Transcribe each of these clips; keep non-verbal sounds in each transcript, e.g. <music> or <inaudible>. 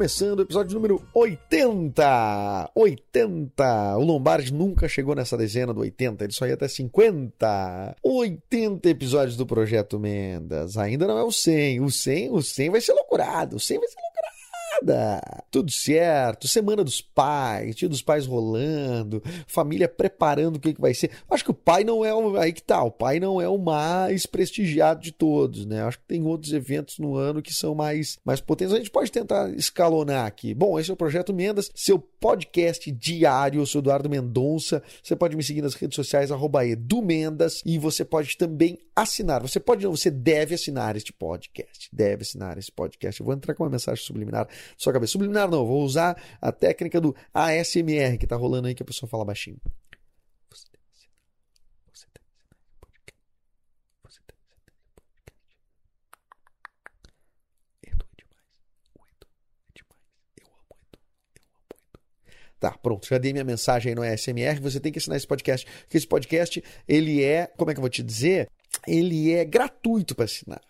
começando o episódio número 80. 80. O Lombardi nunca chegou nessa dezena do 80, ele só ia até 50. 80 episódios do Projeto Mendas. Ainda não é o 100. O 100, o 100 vai ser loucurado. O 100 vai ser loucurada. Tudo certo. Semana dos pais, dia dos pais rolando, família preparando o que, que vai ser. Acho que o pai não é o. Aí que tá, o pai não é o mais prestigiado de todos, né? Acho que tem outros eventos no ano que são mais, mais potentes. A gente pode tentar escalonar aqui. Bom, esse é o Projeto Mendas, seu podcast diário. Eu sou Eduardo Mendonça. Você pode me seguir nas redes sociais, arroba edumendas, e você pode também assinar. Você pode, não, você deve assinar este podcast. Deve assinar esse podcast. Eu vou entrar com uma mensagem subliminar na sua cabeça. Subliminar não, vou usar a técnica do ASMR que tá rolando aí que a pessoa fala baixinho. Você assinar. Você podcast. Você. Edu é demais. É demais. Eu amo. Eu amo. Tá, pronto. Já dei minha mensagem aí no ASMR. Você tem que assinar esse podcast. Porque esse podcast, ele é, como é que eu vou te dizer? Ele é gratuito para assinar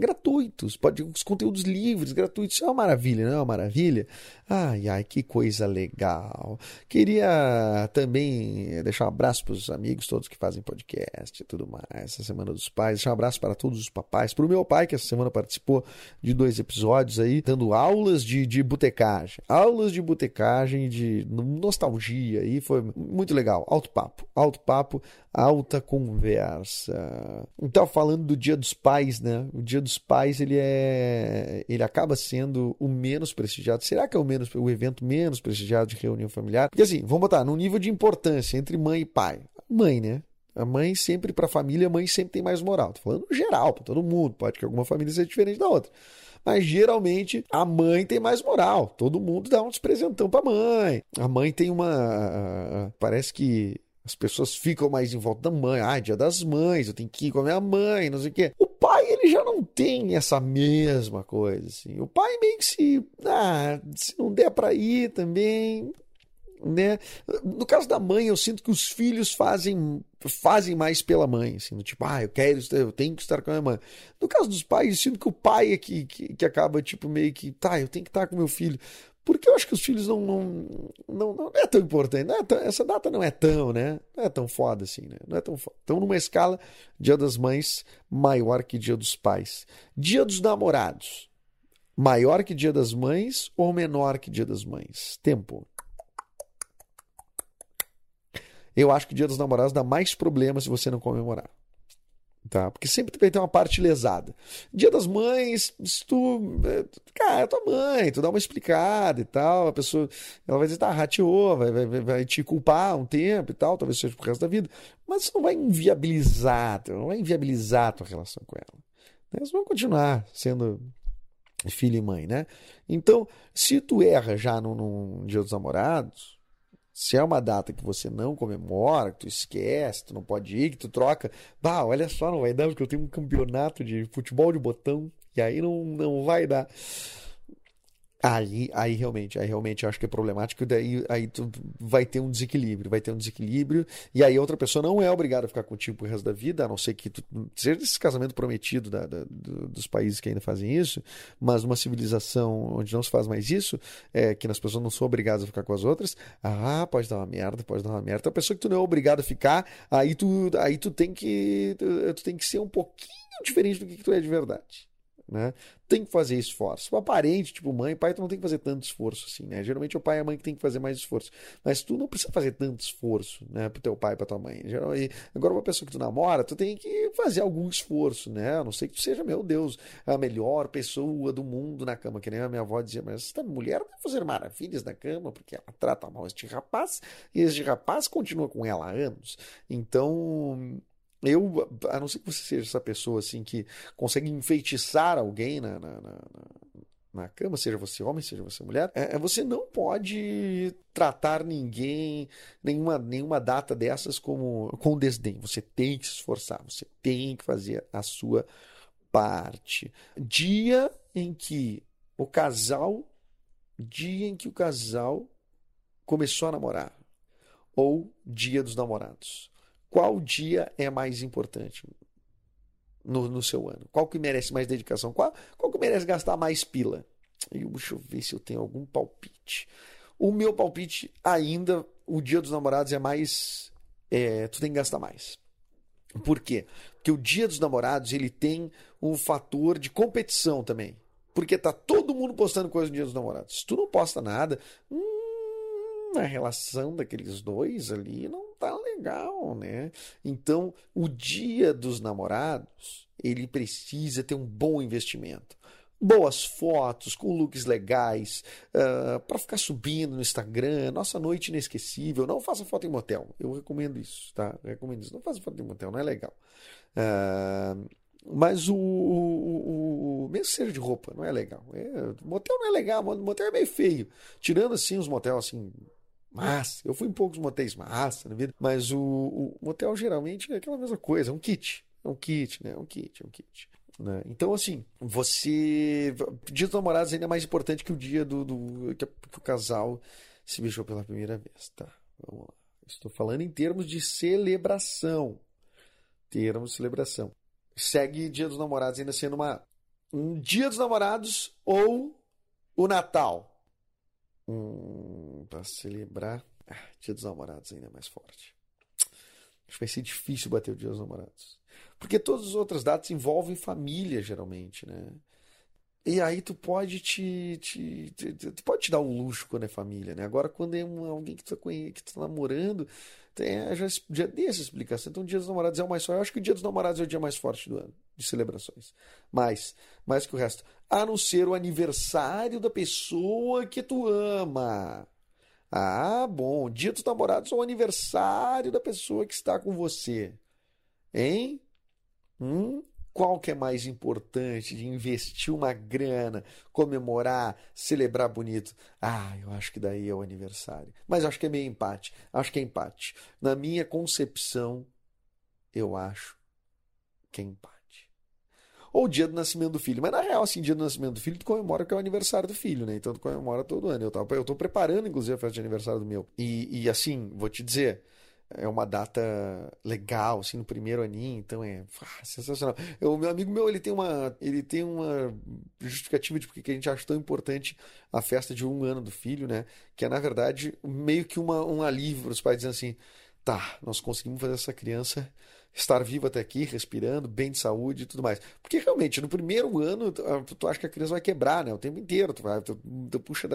gratuitos, pode, os conteúdos livres, gratuitos, isso é uma maravilha, não é uma maravilha? Ai, ai, que coisa legal. Queria também deixar um abraço para os amigos todos que fazem podcast e tudo mais, essa Semana dos Pais, deixar um abraço para todos os papais, para o meu pai, que essa semana participou de dois episódios aí, dando aulas de, de botecagem, aulas de botecagem, de nostalgia, aí foi muito legal, alto papo, alto papo, alta conversa. Então, falando do Dia dos Pais, né? O Dia dos Pais, ele é ele acaba sendo o menos prestigiado. Será que é o menos o evento menos prestigiado de reunião familiar? Porque assim, vamos botar no nível de importância entre mãe e pai. Mãe, né? A mãe sempre para a família, a mãe sempre tem mais moral. Tô falando geral, para todo mundo, pode que alguma família seja diferente da outra. Mas geralmente a mãe tem mais moral. Todo mundo dá uns presentão para mãe. A mãe tem uma parece que as pessoas ficam mais em volta da mãe. Ah, dia das mães, eu tenho que ir com a minha mãe, não sei o quê. O pai, ele já não tem essa mesma coisa, assim. O pai meio que se... Ah, se não der para ir também... Né? No caso da mãe, eu sinto que os filhos fazem fazem mais pela mãe, assim, tipo, ah, eu quero, eu tenho que estar com a minha mãe. No caso dos pais, eu sinto que o pai é que, que, que acaba, tipo, meio que, tá, eu tenho que estar com meu filho. Porque eu acho que os filhos não, não, não, não é tão importante. É tão, essa data não é tão, né? Não é tão foda assim, né? Não é tão foda. Então, numa escala, Dia das Mães maior que Dia dos Pais. Dia dos Namorados. Maior que Dia das Mães ou menor que Dia das Mães? Tempo. Eu acho que Dia dos Namorados dá mais problema se você não comemorar. Tá? Porque sempre ter uma parte lesada. Dia das mães, se tu. Cara, é tua mãe, tu dá uma explicada e tal, a pessoa ela vai dizer, tá, rateou, vai, vai, vai te culpar um tempo e tal, talvez seja pro resto da vida, mas isso não vai inviabilizar, não vai inviabilizar a tua relação com ela. Elas vão continuar sendo filho e mãe, né? Então, se tu erra já no, no Dia dos Namorados, se é uma data que você não comemora, que tu esquece, tu não pode ir, que tu troca, bah, olha só, não vai dar porque eu tenho um campeonato de futebol de botão e aí não, não vai dar. Aí, aí realmente, aí realmente acho que é problemático, daí aí tu vai ter um desequilíbrio, vai ter um desequilíbrio, e aí outra pessoa não é obrigada a ficar contigo pro resto da vida, a não ser que tu seja esse casamento prometido da, da, do, dos países que ainda fazem isso, mas numa civilização onde não se faz mais isso, é, que as pessoas não são obrigadas a ficar com as outras, ah, pode dar uma merda, pode dar uma merda. Então a pessoa que tu não é obrigado a ficar, aí tu, aí tu tem que tu, tu tem que ser um pouquinho diferente do que, que tu é de verdade né? Tem que fazer esforço. O parente, tipo mãe, pai, tu não tem que fazer tanto esforço assim, né? Geralmente é o pai e a mãe que tem que fazer mais esforço. Mas tu não precisa fazer tanto esforço, né? Pro teu pai pra tua mãe. Geralmente, agora, uma pessoa que tu namora, tu tem que fazer algum esforço, né? A não sei que tu seja, meu Deus, a melhor pessoa do mundo na cama. Que nem a minha avó dizia, mas esta mulher vai fazer maravilhas na cama porque ela trata mal este rapaz e este rapaz continua com ela há anos. Então, eu, a não ser que você seja essa pessoa assim que consegue enfeitiçar alguém na, na, na, na cama, seja você homem, seja você mulher, é, você não pode tratar ninguém, nenhuma, nenhuma data dessas como com desdém. Você tem que se esforçar, você tem que fazer a sua parte. Dia em que o casal, dia em que o casal começou a namorar, ou dia dos namorados qual dia é mais importante no, no seu ano? Qual que merece mais dedicação? Qual, qual que merece gastar mais pila? Deixa eu ver se eu tenho algum palpite. O meu palpite ainda, o dia dos namorados é mais. É, tu tem que gastar mais. Por quê? Porque o dia dos namorados ele tem um fator de competição também. Porque tá todo mundo postando coisa no dia dos namorados. Se tu não posta nada, hum, a relação daqueles dois ali não legal, né? Então, o dia dos namorados, ele precisa ter um bom investimento. Boas fotos, com looks legais, uh, ah, para ficar subindo no Instagram, nossa noite inesquecível. Não faça foto em motel, eu recomendo isso, tá? Eu recomendo isso. Não faça foto em motel, não é legal. Uh, mas o, o, o, Mesmo seja de roupa, não é legal. É, motel não é legal, motel é meio feio. Tirando assim os motel assim, massa. Eu fui em poucos motéis massa na vida, mas o, o motel geralmente é aquela mesma coisa, é um kit. É um kit, né? É um kit, é um kit. Né? Então, assim, você. Dia dos namorados ainda é mais importante que o dia do, do que, que o casal se beijou pela primeira vez, tá? Vamos lá. Estou falando em termos de celebração. Termos de celebração. Segue Dia dos Namorados ainda sendo uma um Dia dos Namorados ou o Natal um, para celebrar. Ah, dia dos namorados ainda é mais forte. Acho que vai ser difícil bater o dia dos namorados. Porque todas as outras datas envolvem família, geralmente, né? E aí tu pode te, te, te, tu pode te dar um luxo quando é família, né? Agora quando é um, alguém que tu, tá que tu tá namorando, tem, já, já dei essa explicação. Então o dia dos namorados é o mais forte. Eu acho que o dia dos namorados é o dia mais forte do ano, de celebrações. Mais, mais que o resto. A não ser o aniversário da pessoa que tu ama. Ah, bom. Dia dos namorados é o aniversário da pessoa que está com você. Hein? Hum? Qual que é mais importante de investir uma grana, comemorar, celebrar bonito? Ah, eu acho que daí é o aniversário. Mas acho que é meio empate. Acho que é empate. Na minha concepção, eu acho que é empate. Ou dia do nascimento do filho. Mas na real, assim, dia do nascimento do filho, tu comemora que é o aniversário do filho, né? Então tu comemora todo ano. Eu, tava, eu tô preparando, inclusive, a festa de aniversário do meu. E, e assim, vou te dizer, é uma data legal, assim, no primeiro aninho, então é ah, sensacional. O meu amigo meu, ele tem uma, ele tem uma justificativa de porque a gente acha tão importante a festa de um ano do filho, né? Que é, na verdade, meio que uma, um alívio para os pais dizendo assim, tá, nós conseguimos fazer essa criança estar vivo até aqui, respirando, bem de saúde e tudo mais. Porque realmente, no primeiro ano, tu, ah, acha que a criança vai quebrar, né? O tempo inteiro. Tu, tu, tu puxa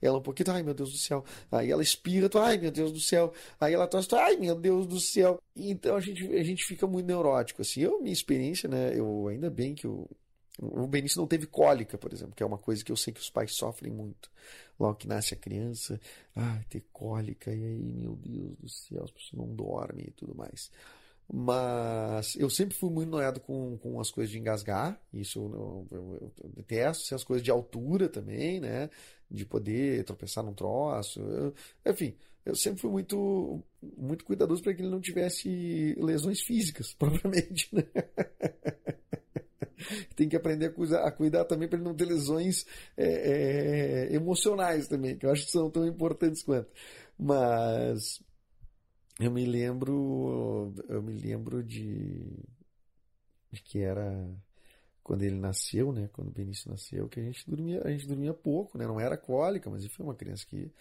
ela um pouquinho, ai meu Deus do céu. Aí ela espirra, tu, ai meu Deus do céu. Aí ela tosse, tu, ai meu Deus do céu. Então a gente, a gente fica muito neurótico, assim. Eu, minha experiência, né? Eu, ainda bem que eu, o Benício não teve cólica, por exemplo, que é uma coisa que eu sei que os pais sofrem muito. Logo que nasce a criança, ai, ter cólica, e aí, meu Deus do céu, as pessoas não dormem e tudo mais. Mas eu sempre fui muito noiado com, com as coisas de engasgar. Isso eu, eu, eu detesto. As coisas de altura também, né? De poder tropeçar num troço. Eu, enfim, eu sempre fui muito, muito cuidadoso para que ele não tivesse lesões físicas, <laughs> propriamente. Né? <laughs> Tem que aprender a cuidar, a cuidar também para ele não ter lesões é, é, emocionais também, que eu acho que são tão importantes quanto. Mas eu me lembro, eu me lembro de, de que era quando ele nasceu, né? Quando o Benício nasceu, que a gente dormia, a gente dormia pouco, né? Não era cólica, mas foi uma criança que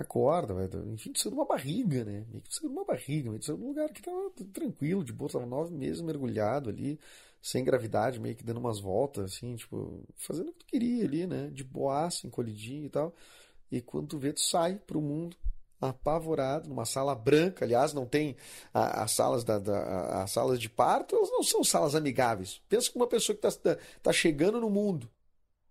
Acorda, vai, enfim, precisa de uma barriga, né? Meio que de uma barriga, precisa de um lugar que tava tranquilo, de boa, tava nove meses mergulhado ali, sem gravidade, meio que dando umas voltas, assim, tipo, fazendo o que tu queria ali, né? De boaça, encolhidinho e tal. E quando tu vê, tu sai pro mundo apavorado, numa sala branca, aliás, não tem as salas da, da, as salas de parto, elas não são salas amigáveis. Pensa que uma pessoa que está tá chegando no mundo,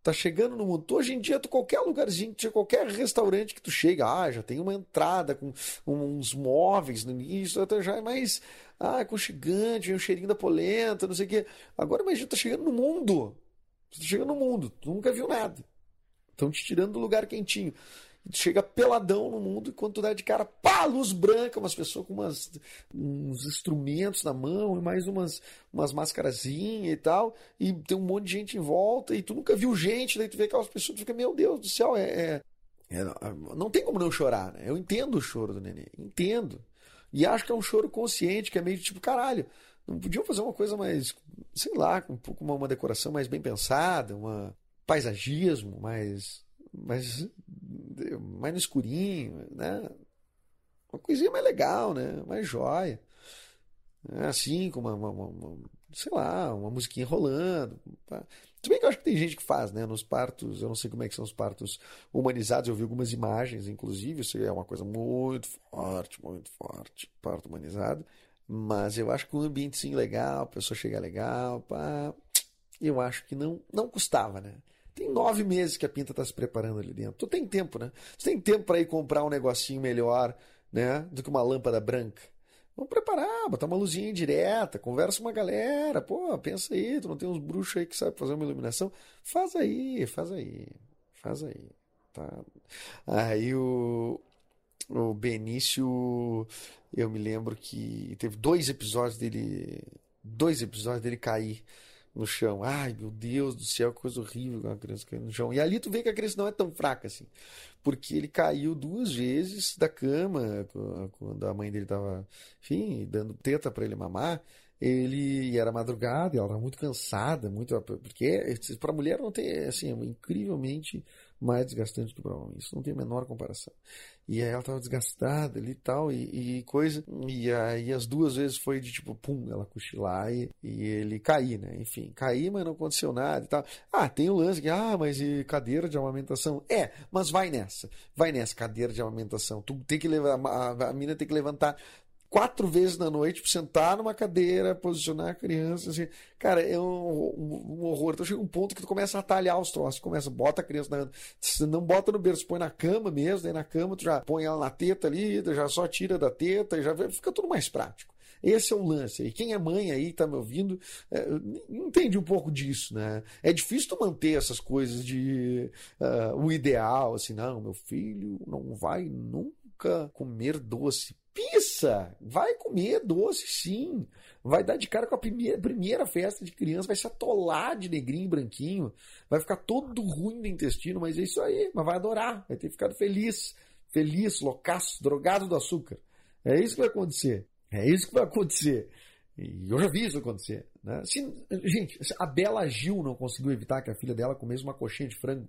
tá chegando no mundo. Hoje em dia, tu, qualquer lugarzinho, qualquer restaurante que tu chega, ah, já tem uma entrada com uns móveis no início, já é mais ah, aconchegante, um cheirinho da polenta, não sei o quê. Agora imagina, tá chegando no mundo. Tu tá chegando no mundo, tu nunca viu nada. Estão te tirando do lugar quentinho chega peladão no mundo e quando tu dá de cara, pá, luz branca, umas pessoas com umas, uns instrumentos na mão e mais umas, umas mascarazinhas e tal, e tem um monte de gente em volta e tu nunca viu gente, daí tu vê aquelas pessoas, tu fica, meu Deus do céu, é, é, é não tem como não chorar, né? Eu entendo o choro do neném, entendo. E acho que é um choro consciente, que é meio tipo, caralho, não podiam fazer uma coisa mais, sei lá, um pouco uma, uma decoração mais bem pensada, uma paisagismo mais mais, mais no escurinho, né? Uma coisinha mais legal, né? Mais jóia. É assim, com uma, uma, uma, sei lá, uma musiquinha rolando. Tá? Se bem que eu acho que tem gente que faz, né? Nos partos, eu não sei como é que são os partos humanizados, eu vi algumas imagens, inclusive, isso é uma coisa muito forte, muito forte, parto humanizado. Mas eu acho que um ambiente legal, a pessoa chega legal, pá, eu acho que não, não custava, né? Tem nove meses que a Pinta está se preparando ali dentro. Tu tem tempo, né? Tu tem tempo para ir comprar um negocinho melhor, né? Do que uma lâmpada branca. Vamos preparar, botar uma luzinha indireta, conversa com uma galera, pô, pensa aí, tu não tem uns bruxos aí que sabem fazer uma iluminação? Faz aí, faz aí, faz aí, tá? Aí o, o Benício, eu me lembro que teve dois episódios dele, dois episódios dele cair no chão. Ai, meu Deus do céu, que coisa horrível uma criança caindo no chão. E ali tu vê que a criança não é tão fraca assim. Porque ele caiu duas vezes da cama quando a mãe dele estava, enfim, dando teta para ele mamar. Ele era madrugada, ela estava muito cansada, muito porque para a mulher não tem assim, é incrivelmente mais desgastante que para o homem. Isso não tem a menor comparação. E aí ela estava desgastada ali e tal, e, coisa. E aí as duas vezes foi de tipo, pum, ela cochilar e, e ele cair, né? Enfim, cair, mas não aconteceu nada e tal. Ah, tem o lance que, ah, mas e cadeira de amamentação? É, mas vai nessa. Vai nessa, cadeira de amamentação. Tu tem que levar, a, a mina tem que levantar quatro vezes na noite para sentar numa cadeira, posicionar a criança. Assim. Cara, é um, um, um horror. Então chega um ponto que tu começa a atalhar os troços. Começa, bota a criança na. Você não bota no berço, põe na cama mesmo, daí na cama tu já põe ela na teta ali, já só tira da teta, já fica tudo mais prático. Esse é o lance. E quem é mãe aí, tá me ouvindo, é, entende um pouco disso, né? É difícil tu manter essas coisas de uh, o ideal, assim, não, meu filho não vai nunca comer doce pizza. Vai comer doce, sim. Vai dar de cara com a primeira, primeira festa de criança, vai se atolar de negrinho e branquinho, vai ficar todo ruim do intestino, mas é isso aí, mas vai adorar, vai ter ficado feliz, feliz, loucaço, drogado do açúcar. É isso que vai acontecer. É isso que vai acontecer. E eu já vi isso acontecer. Né? Se, gente, a Bela Gil não conseguiu evitar que a filha dela comesse uma coxinha de frango.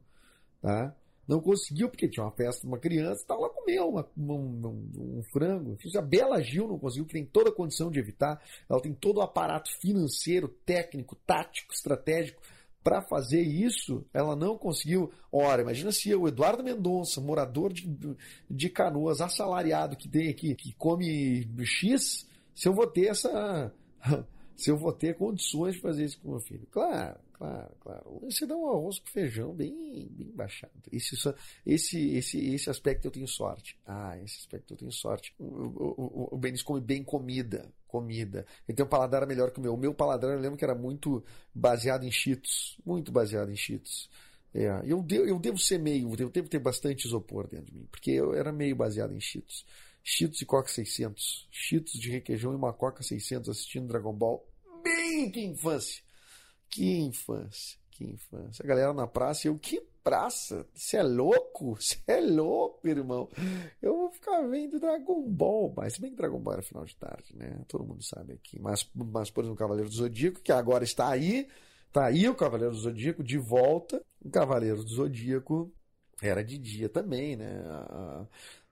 Tá? Não conseguiu, porque tinha uma festa de uma criança, estava lá comeu uma, um, um, frango. A Bela Gil não conseguiu, que tem toda a condição de evitar. Ela tem todo o aparato financeiro, técnico, tático, estratégico para fazer isso, ela não conseguiu. Ora, imagina se o Eduardo Mendonça, morador de, de canoas, assalariado que tem aqui, que come X, se eu vou ter essa. Se eu vou ter condições de fazer isso com meu filho. Claro, claro, claro. Você dá um arroz com feijão bem, bem baixado. Esse, esse, esse, esse aspecto eu tenho sorte. Ah, esse aspecto eu tenho sorte. O, o, o, o come bem comida. Comida. Ele tem um paladar melhor que o meu. O meu paladar eu lembro que era muito baseado em cheetos. Muito baseado em cheetos. É, eu, devo, eu devo ser meio, eu devo ter bastante isopor dentro de mim, porque eu era meio baseado em cheetos. Cheetos e Coca 600. Cheetos de requeijão e uma Coca 600 assistindo Dragon Ball que infância! Que infância, que infância. A galera na praça, eu, que praça? Você é louco? <laughs> Você é louco, irmão? Eu vou ficar vendo Dragon Ball, mas se bem que Dragon Ball era final de tarde, né? Todo mundo sabe aqui. Mas, mas por exemplo, Cavaleiro do Zodíaco, que agora está aí, tá aí o Cavaleiro do Zodíaco de volta. O Cavaleiro do Zodíaco era de dia também, né?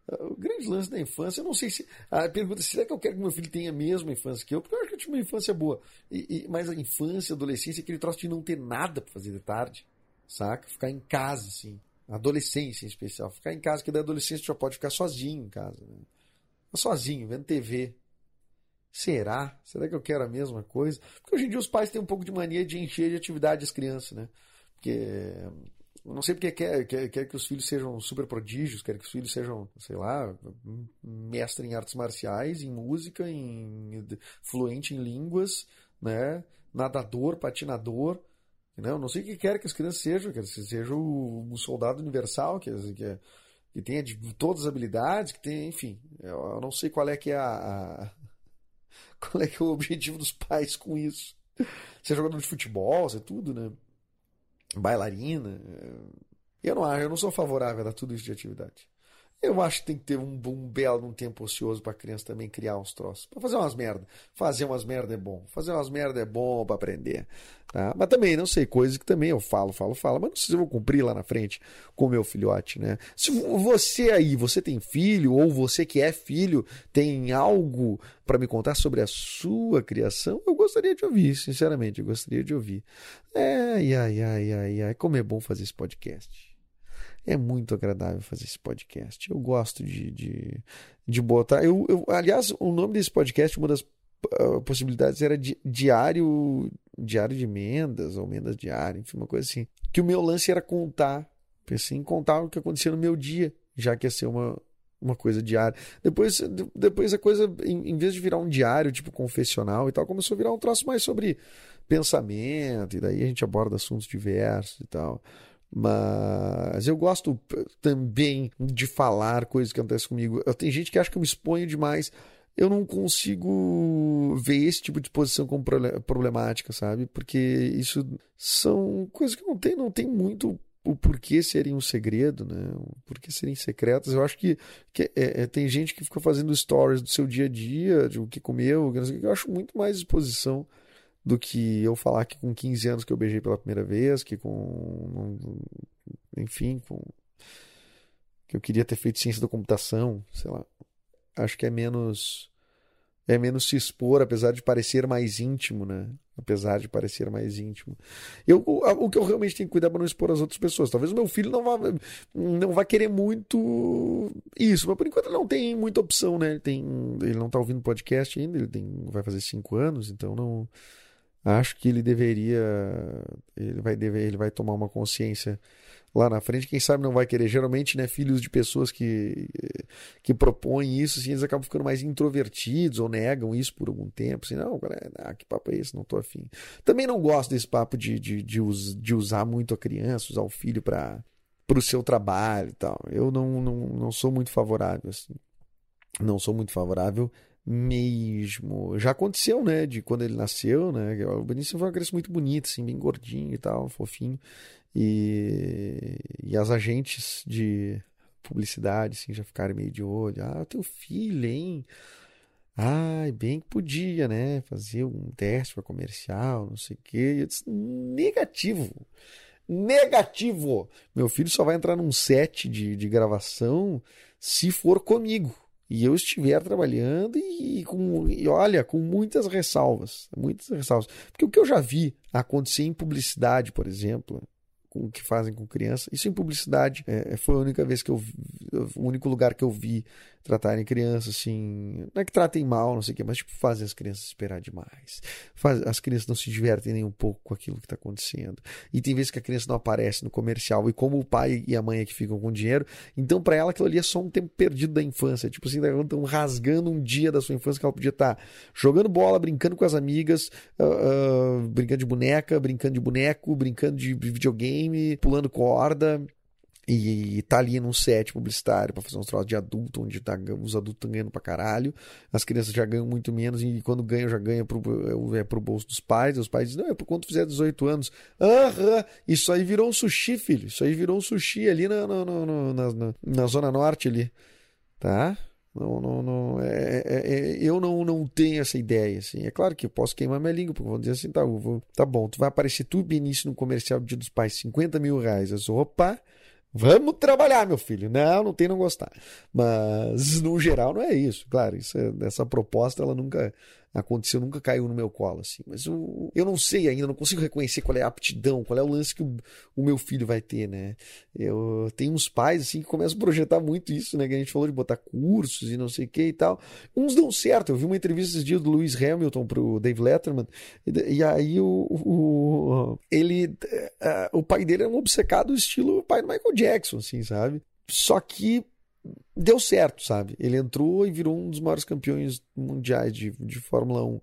O grande lance da infância, eu não sei se. A pergunta será que eu quero que meu filho tenha a mesma infância que eu? Porque eu acho que eu tive uma infância boa. E, e, mas a infância, a adolescência, aquele troço de não ter nada pra fazer de tarde, saca? Ficar em casa, assim. Adolescência em especial. Ficar em casa, que da adolescência já pode ficar sozinho em casa. Né? Sozinho, vendo TV. Será? Será que eu quero a mesma coisa? Porque hoje em dia os pais têm um pouco de mania de encher de atividade as crianças, né? Porque não sei porque quer, quer, quer que os filhos sejam super prodígios, quer que os filhos sejam, sei lá, mestre em artes marciais, em música, em fluente em línguas, né? Nadador, patinador. Né? Eu não sei o que quer que as crianças sejam, quer que seja um soldado universal, que, que, que tenha de, todas as habilidades, que tenha, enfim. Eu não sei qual é que é a, a <laughs> qual é que é o objetivo dos pais com isso. Ser jogador de futebol, ser tudo, né? Bailarina. Eu não acho, eu não sou favorável a tudo isso de atividade. Eu acho que tem que ter um, um belo um tempo ocioso para a criança também criar uns troços. Para fazer umas merda. Fazer umas merda é bom. Fazer umas merda é bom para aprender. Tá? Mas também, não sei, coisas que também eu falo, falo, falo, mas não sei se eu vou cumprir lá na frente com o meu filhote, né? Se você aí, você tem filho, ou você que é filho, tem algo para me contar sobre a sua criação, eu gostaria de ouvir, sinceramente, eu gostaria de ouvir. É, ai, ai, ai, ai, ai, como é bom fazer esse podcast. É muito agradável fazer esse podcast. Eu gosto de, de, de botar. Eu, eu, aliás, o nome desse podcast, uma das uh, possibilidades era di, diário, diário de emendas, ou emendas diárias, enfim, uma coisa assim. Que o meu lance era contar. Pensei em contar o que acontecia no meu dia, já que ia ser uma, uma coisa diária. Depois, depois a coisa, em, em, vez de virar um diário, tipo confessional e tal, começou a virar um troço mais sobre pensamento, e daí a gente aborda assuntos diversos e tal. Mas eu gosto também de falar coisas que acontecem comigo. Tem gente que acha que eu me exponho demais. Eu não consigo ver esse tipo de posição como problemática, sabe? Porque isso são coisas que não tem, não tem muito o porquê serem um segredo, né? O porquê serem secretas. Eu acho que, que é, é, tem gente que fica fazendo stories do seu dia a dia, de o que comeu, eu acho muito mais exposição do que eu falar que com 15 anos que eu beijei pela primeira vez, que com. Enfim, com. Que eu queria ter feito ciência da computação, sei lá. Acho que é menos. É menos se expor, apesar de parecer mais íntimo, né? Apesar de parecer mais íntimo. Eu, o, o que eu realmente tenho que cuidar para não expor as outras pessoas. Talvez o meu filho não vá, não vá querer muito isso, mas por enquanto ele não tem muita opção, né? Ele, tem, ele não está ouvindo podcast ainda, ele tem, vai fazer cinco anos, então não acho que ele deveria ele vai dever, ele vai tomar uma consciência lá na frente. Quem sabe não vai querer. Geralmente né filhos de pessoas que que propõem isso assim eles acabam ficando mais introvertidos ou negam isso por algum tempo assim não cara, ah, que papo é esse? Não tô afim. Também não gosto desse papo de, de, de, de usar muito a criança usar o filho para para o seu trabalho e tal. Eu não, não, não sou muito favorável assim. Não sou muito favorável mesmo. Já aconteceu, né? De quando ele nasceu, né? O Benício foi uma criança muito bonita, assim, bem gordinho e tal, fofinho. E, e as agentes de publicidade, assim, já ficaram meio de olho. Ah, teu filho, hein? Ai, bem que podia, né? Fazer um teste para comercial, não sei o quê. E eu disse, negativo. Negativo! Meu filho só vai entrar num set de, de gravação se for comigo e eu estiver trabalhando e, com, e olha, com muitas ressalvas, muitas ressalvas. Porque o que eu já vi acontecer em publicidade, por exemplo, com o que fazem com criança. Isso em publicidade é, foi a única vez que eu vi, o único lugar que eu vi tratarem crianças assim, não é que tratem mal, não sei o que, mas tipo fazem as crianças esperar demais. Faz, as crianças não se divertem nem um pouco com aquilo que está acontecendo. E tem vezes que a criança não aparece no comercial e como o pai e a mãe é que ficam com dinheiro, então para ela aquilo ali é só um tempo perdido da infância, tipo assim, estão rasgando um dia da sua infância que ela podia estar tá jogando bola, brincando com as amigas, uh, uh, brincando de boneca, brincando de boneco, brincando de videogame game, pulando corda. E tá ali num set publicitário para fazer uns troços de adulto, onde tá, os adultos estão ganhando pra caralho, as crianças já ganham muito menos, e quando ganham, já ganha pro, é pro bolso dos pais. Os pais dizem, não, é por quanto fizer 18 anos. Aham, isso aí virou um sushi, filho. Isso aí virou um sushi ali na, na, na, na, na Zona Norte ali. Tá? Não, não, não, é, é, é, eu não, não tenho essa ideia, assim. É claro que eu posso queimar minha língua, porque vão dizer assim, tá, vou, tá bom, tu vai aparecer tu, Benício, no comercial do Dia dos Pais, 50 mil reais. Eu sou, opa, Vamos trabalhar, meu filho. Não, não tem não gostar. Mas, no geral, não é isso. Claro, isso é, essa proposta, ela nunca aconteceu, nunca caiu no meu colo, assim. Mas eu, eu não sei ainda, não consigo reconhecer qual é a aptidão, qual é o lance que o, o, meu filho vai ter, né? Eu tenho uns pais, assim, que começam a projetar muito isso, né? Que a gente falou de botar cursos e não sei o que e tal. Uns dão certo. Eu vi uma entrevista esses dias do Lewis Hamilton pro Dave Letterman, e, e aí o, o, ele, uh, o pai dele era um obcecado estilo pai do Michael Jackson, assim, sabe? Só que deu certo, sabe? Ele entrou e virou um dos maiores campeões mundiais de, de Fórmula 1.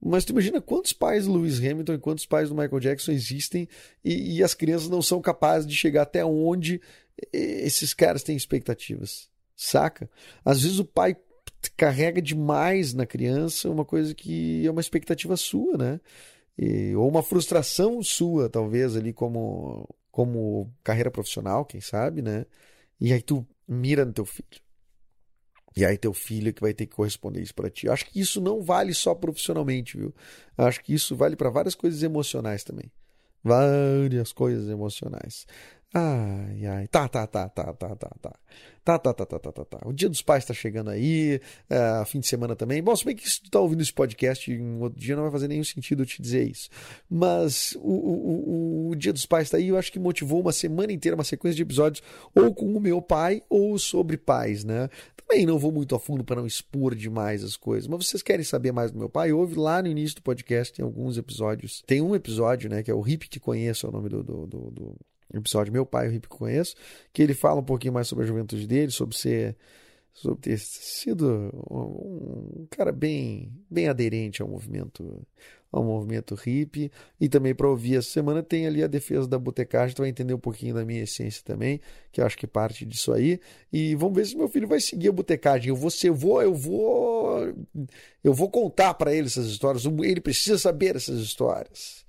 Mas tu imagina quantos pais do Lewis Hamilton e quantos pais do Michael Jackson existem e, e as crianças não são capazes de chegar até onde esses caras têm expectativas, saca? Às vezes o pai carrega demais na criança uma coisa que é uma expectativa sua, né? E, ou uma frustração sua, talvez, ali como, como carreira profissional, quem sabe, né? E aí tu mira no teu filho. E aí teu filho é que vai ter que corresponder isso para ti. Acho que isso não vale só profissionalmente, viu? Acho que isso vale para várias coisas emocionais também. Várias coisas emocionais. Ai, ai. Tá, tá, tá, tá, tá, tá, tá. Tá, tá, tá, tá, tá, tá, tá. O dia dos pais tá chegando aí, é, fim de semana também. Bom, se bem que se tu tá ouvindo esse podcast em outro dia, não vai fazer nenhum sentido eu te dizer isso. Mas o, o, o, o dia dos pais tá aí, eu acho que motivou uma semana inteira, uma sequência de episódios, ou com o meu pai, ou sobre pais, né? Também não vou muito a fundo para não expor demais as coisas, mas vocês querem saber mais do meu pai? Ouve lá no início do podcast, tem alguns episódios. Tem um episódio, né, que é o Hip que conheço, é o nome do, do, do, do episódio Meu Pai, o Hip que conheço, que ele fala um pouquinho mais sobre a juventude dele, sobre ser sobre ter sido um, cara bem bem aderente ao movimento ao movimento hippie e também para ouvir essa semana tem ali a defesa da botecagem, tu vai entender um pouquinho da minha essência também, que eu acho que parte disso aí. E vamos ver se meu filho vai seguir a botecagem. Eu vou eu vou eu vou eu vou contar para ele essas histórias, ele precisa saber essas histórias.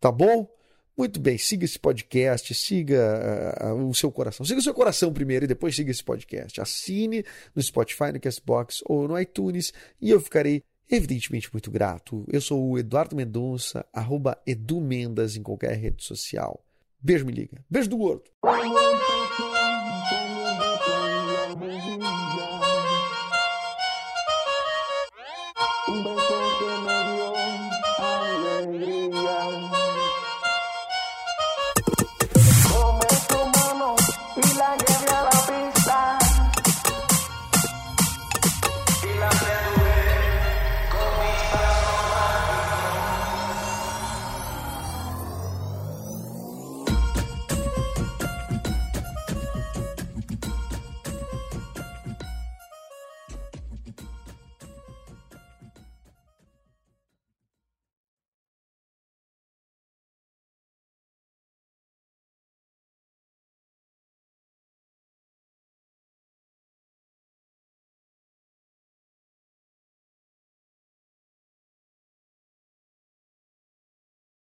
Tá bom? Muito bem, siga esse podcast, siga uh, o seu coração. Siga o seu coração primeiro e depois siga esse podcast. Assine no Spotify, no Castbox ou no iTunes e eu ficarei evidentemente muito grato. Eu sou o Eduardo Mendonça, arroba Edu Mendas em qualquer rede social. Beijo, me liga. Beijo do gordo.